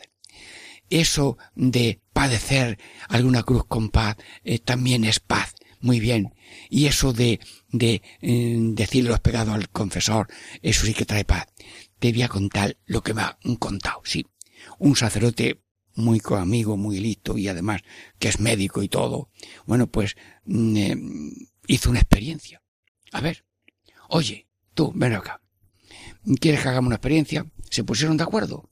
Speaker 1: Eso de padecer alguna cruz con paz eh, también es paz. Muy bien. Y eso de, de eh, decir los al confesor, eso sí que trae paz. Te voy a contar lo que me han contado, sí. Un sacerdote muy amigo, muy listo y además que es médico y todo. Bueno, pues mm, eh, hizo una experiencia. A ver, oye, tú, ven acá. ¿Quieres que hagamos una experiencia? Se pusieron de acuerdo.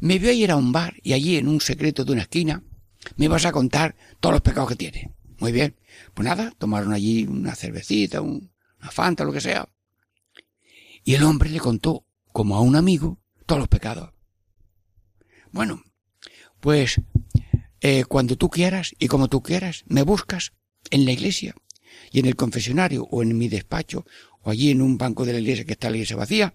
Speaker 1: Me voy a ir a un bar y allí en un secreto de una esquina me vas a contar todos los pecados que tiene. Muy bien. Pues nada, tomaron allí una cervecita, una fanta, lo que sea. Y el hombre le contó, como a un amigo, todos los pecados. Bueno, pues eh, cuando tú quieras y como tú quieras, me buscas en la iglesia y en el confesionario o en mi despacho o allí en un banco de la iglesia que está la iglesia vacía.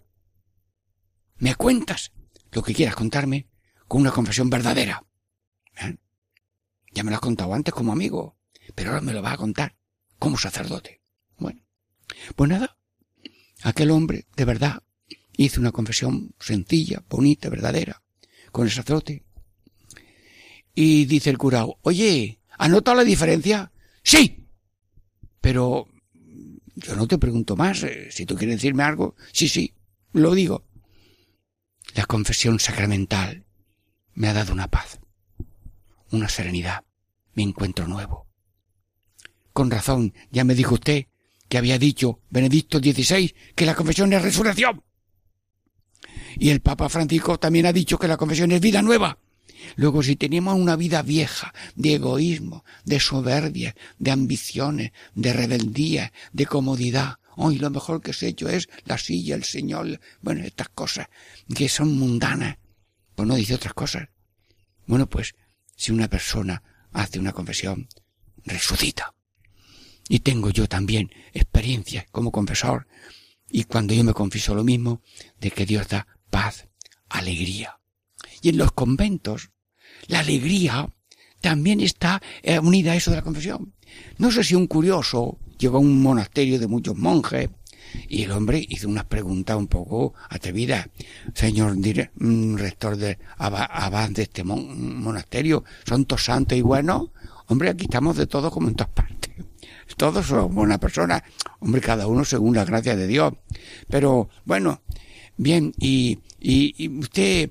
Speaker 1: Me cuentas lo que quieras contarme con una confesión verdadera. ¿Eh? Ya me lo has contado antes como amigo, pero ahora me lo vas a contar como sacerdote. Bueno, pues nada, aquel hombre de verdad hizo una confesión sencilla, bonita, verdadera, con el sacerdote. Y dice el curado, oye, ¿has notado la diferencia? Sí, pero yo no te pregunto más. Eh, si tú quieres decirme algo, sí, sí, lo digo. La confesión sacramental me ha dado una paz, una serenidad, me encuentro nuevo. Con razón, ya me dijo usted que había dicho Benedicto XVI que la confesión es resurrección. Y el Papa Francisco también ha dicho que la confesión es vida nueva. Luego, si tenemos una vida vieja de egoísmo, de soberbia, de ambiciones, de rebeldía, de comodidad, hoy lo mejor que se ha hecho es la silla, el Señor, bueno, estas cosas que son mundanas, pues no dice otras cosas. Bueno, pues si una persona hace una confesión, resucita. Y tengo yo también experiencia como confesor, y cuando yo me confieso lo mismo, de que Dios da paz, alegría. Y en los conventos, la alegría también está eh, unida a eso de la confesión. No sé si un curioso llegó a un monasterio de muchos monjes y el hombre hizo unas preguntas un poco atrevidas. Señor mm, rector de abad de este monasterio, ¿son todos santos y buenos? Hombre, aquí estamos de todo como en todas partes. Todos somos buenas personas. Hombre, cada uno según la gracia de Dios. Pero, bueno, bien, y, y, usted,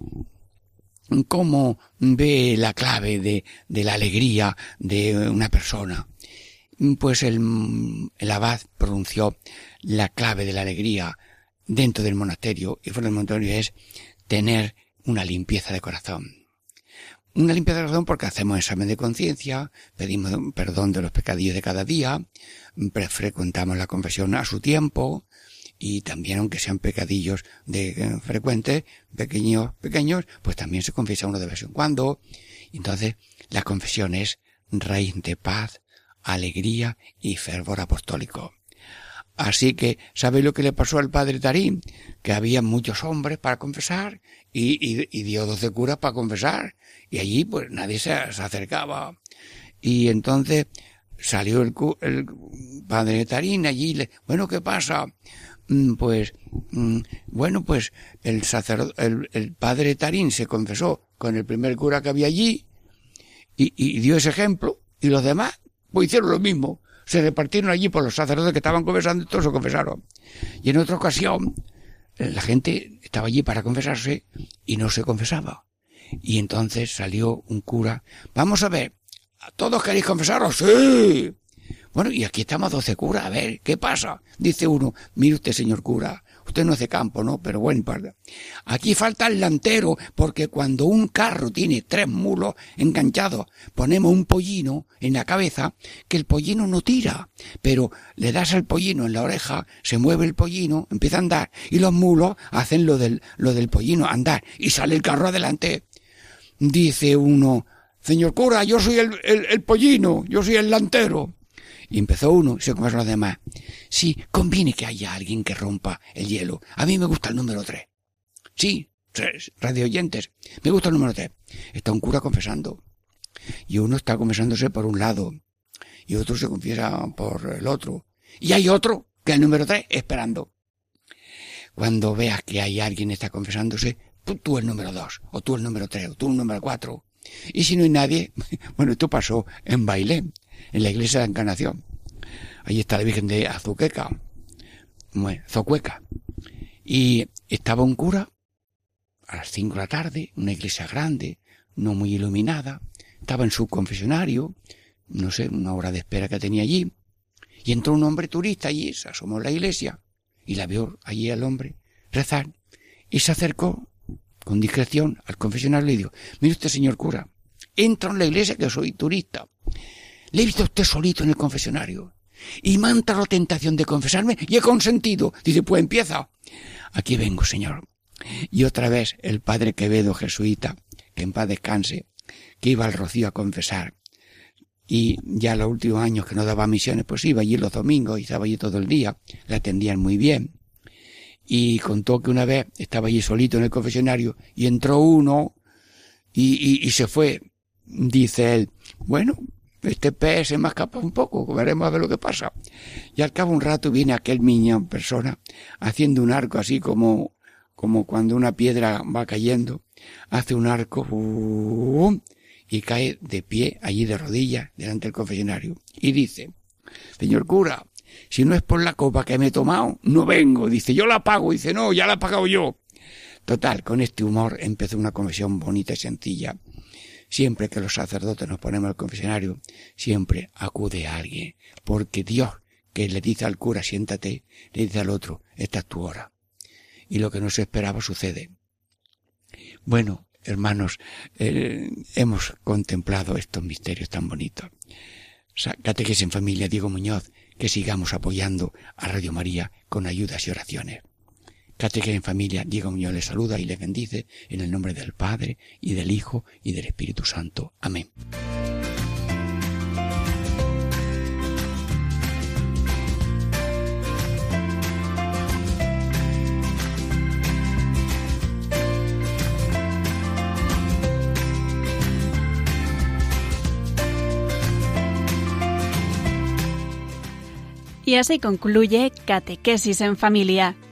Speaker 1: ¿cómo ve la clave de, de la alegría de una persona? Pues el, el abad pronunció la clave de la alegría dentro del monasterio y fuera del monasterio es tener una limpieza de corazón. Una limpieza de corazón porque hacemos examen de conciencia, pedimos perdón de los pecadillos de cada día, frecuentamos la confesión a su tiempo, y también aunque sean pecadillos de eh, frecuentes, pequeños, pequeños, pues también se confiesa uno de vez en cuando. Entonces, la confesión es raíz de paz, alegría y fervor apostólico. Así que, ¿sabe lo que le pasó al padre Tarín? Que había muchos hombres para confesar y, y, dio doce curas para confesar. Y allí, pues, nadie se, acercaba. Y entonces salió el, el padre Tarín allí, le, bueno, ¿qué pasa? Mm, pues, mm, bueno, pues el sacerdote, el, el, padre Tarín se confesó con el primer cura que había allí y, y dio ese ejemplo y los demás pues hicieron lo mismo se repartieron allí por los sacerdotes que estaban confesando y todos se confesaron. Y en otra ocasión, la gente estaba allí para confesarse y no se confesaba. Y entonces salió un cura, vamos a ver, ¿todos queréis confesaros? Sí. Bueno, y aquí estamos doce curas, a ver, ¿qué pasa? Dice uno, mire usted, señor cura, Usted no hace campo, ¿no? Pero bueno, aquí falta el lantero, porque cuando un carro tiene tres mulos enganchados, ponemos un pollino en la cabeza, que el pollino no tira, pero le das al pollino en la oreja, se mueve el pollino, empieza a andar, y los mulos hacen lo del, lo del pollino, andar, y sale el carro adelante. Dice uno, señor cura, yo soy el, el pollino, yo soy el lantero. Y empezó uno y se comenzó los demás. Sí, conviene que haya alguien que rompa el hielo. A mí me gusta el número tres. Sí, tres, radio oyentes. Me gusta el número tres. Está un cura confesando. Y uno está confesándose por un lado. Y otro se confiesa por el otro. Y hay otro, que es el número tres, esperando. Cuando veas que hay alguien que está confesándose, tú, el número dos, o tú el número tres, o tú el número cuatro. Y si no hay nadie, bueno, esto pasó en baile en la iglesia de la Encarnación. Allí está la Virgen de Azuqueca, Zocueca. Y estaba un cura a las cinco de la tarde, una iglesia grande, no muy iluminada, estaba en su confesionario, no sé, una hora de espera que tenía allí, y entró un hombre turista allí, se asomó a la iglesia, y la vio allí al hombre rezar, y se acercó con discreción al confesionario y dijo, mire usted señor cura, entro en la iglesia que soy turista, le he visto a usted solito en el confesionario. Y me ha la tentación de confesarme y he consentido. Dice, pues empieza. Aquí vengo, señor. Y otra vez el padre Quevedo, jesuita, que en paz descanse, que iba al Rocío a confesar. Y ya los últimos años que no daba misiones, pues iba allí los domingos y estaba allí todo el día. Le atendían muy bien. Y contó que una vez estaba allí solito en el confesionario y entró uno y, y se fue. Dice él, bueno, este pez se me escapa un poco, veremos a ver lo que pasa. Y al cabo un rato viene aquel niño en persona, haciendo un arco así como, como cuando una piedra va cayendo, hace un arco, y cae de pie allí de rodillas delante del confesionario. Y dice, señor cura, si no es por la copa que me he tomado, no vengo. Dice, yo la pago. Dice, no, ya la he pagado yo. Total, con este humor empezó una confesión bonita y sencilla Siempre que los sacerdotes nos ponemos al confesionario, siempre acude a alguien, porque Dios que le dice al cura siéntate, le dice al otro, esta es tu hora. Y lo que no se esperaba sucede. Bueno, hermanos, eh, hemos contemplado estos misterios tan bonitos. Catequesis en familia, Diego Muñoz, que sigamos apoyando a Radio María con ayudas y oraciones. Catequesis en familia, Diego Muñoz les saluda y les bendice en el nombre del Padre y del Hijo y del Espíritu Santo. Amén.
Speaker 4: Y así concluye Catequesis en Familia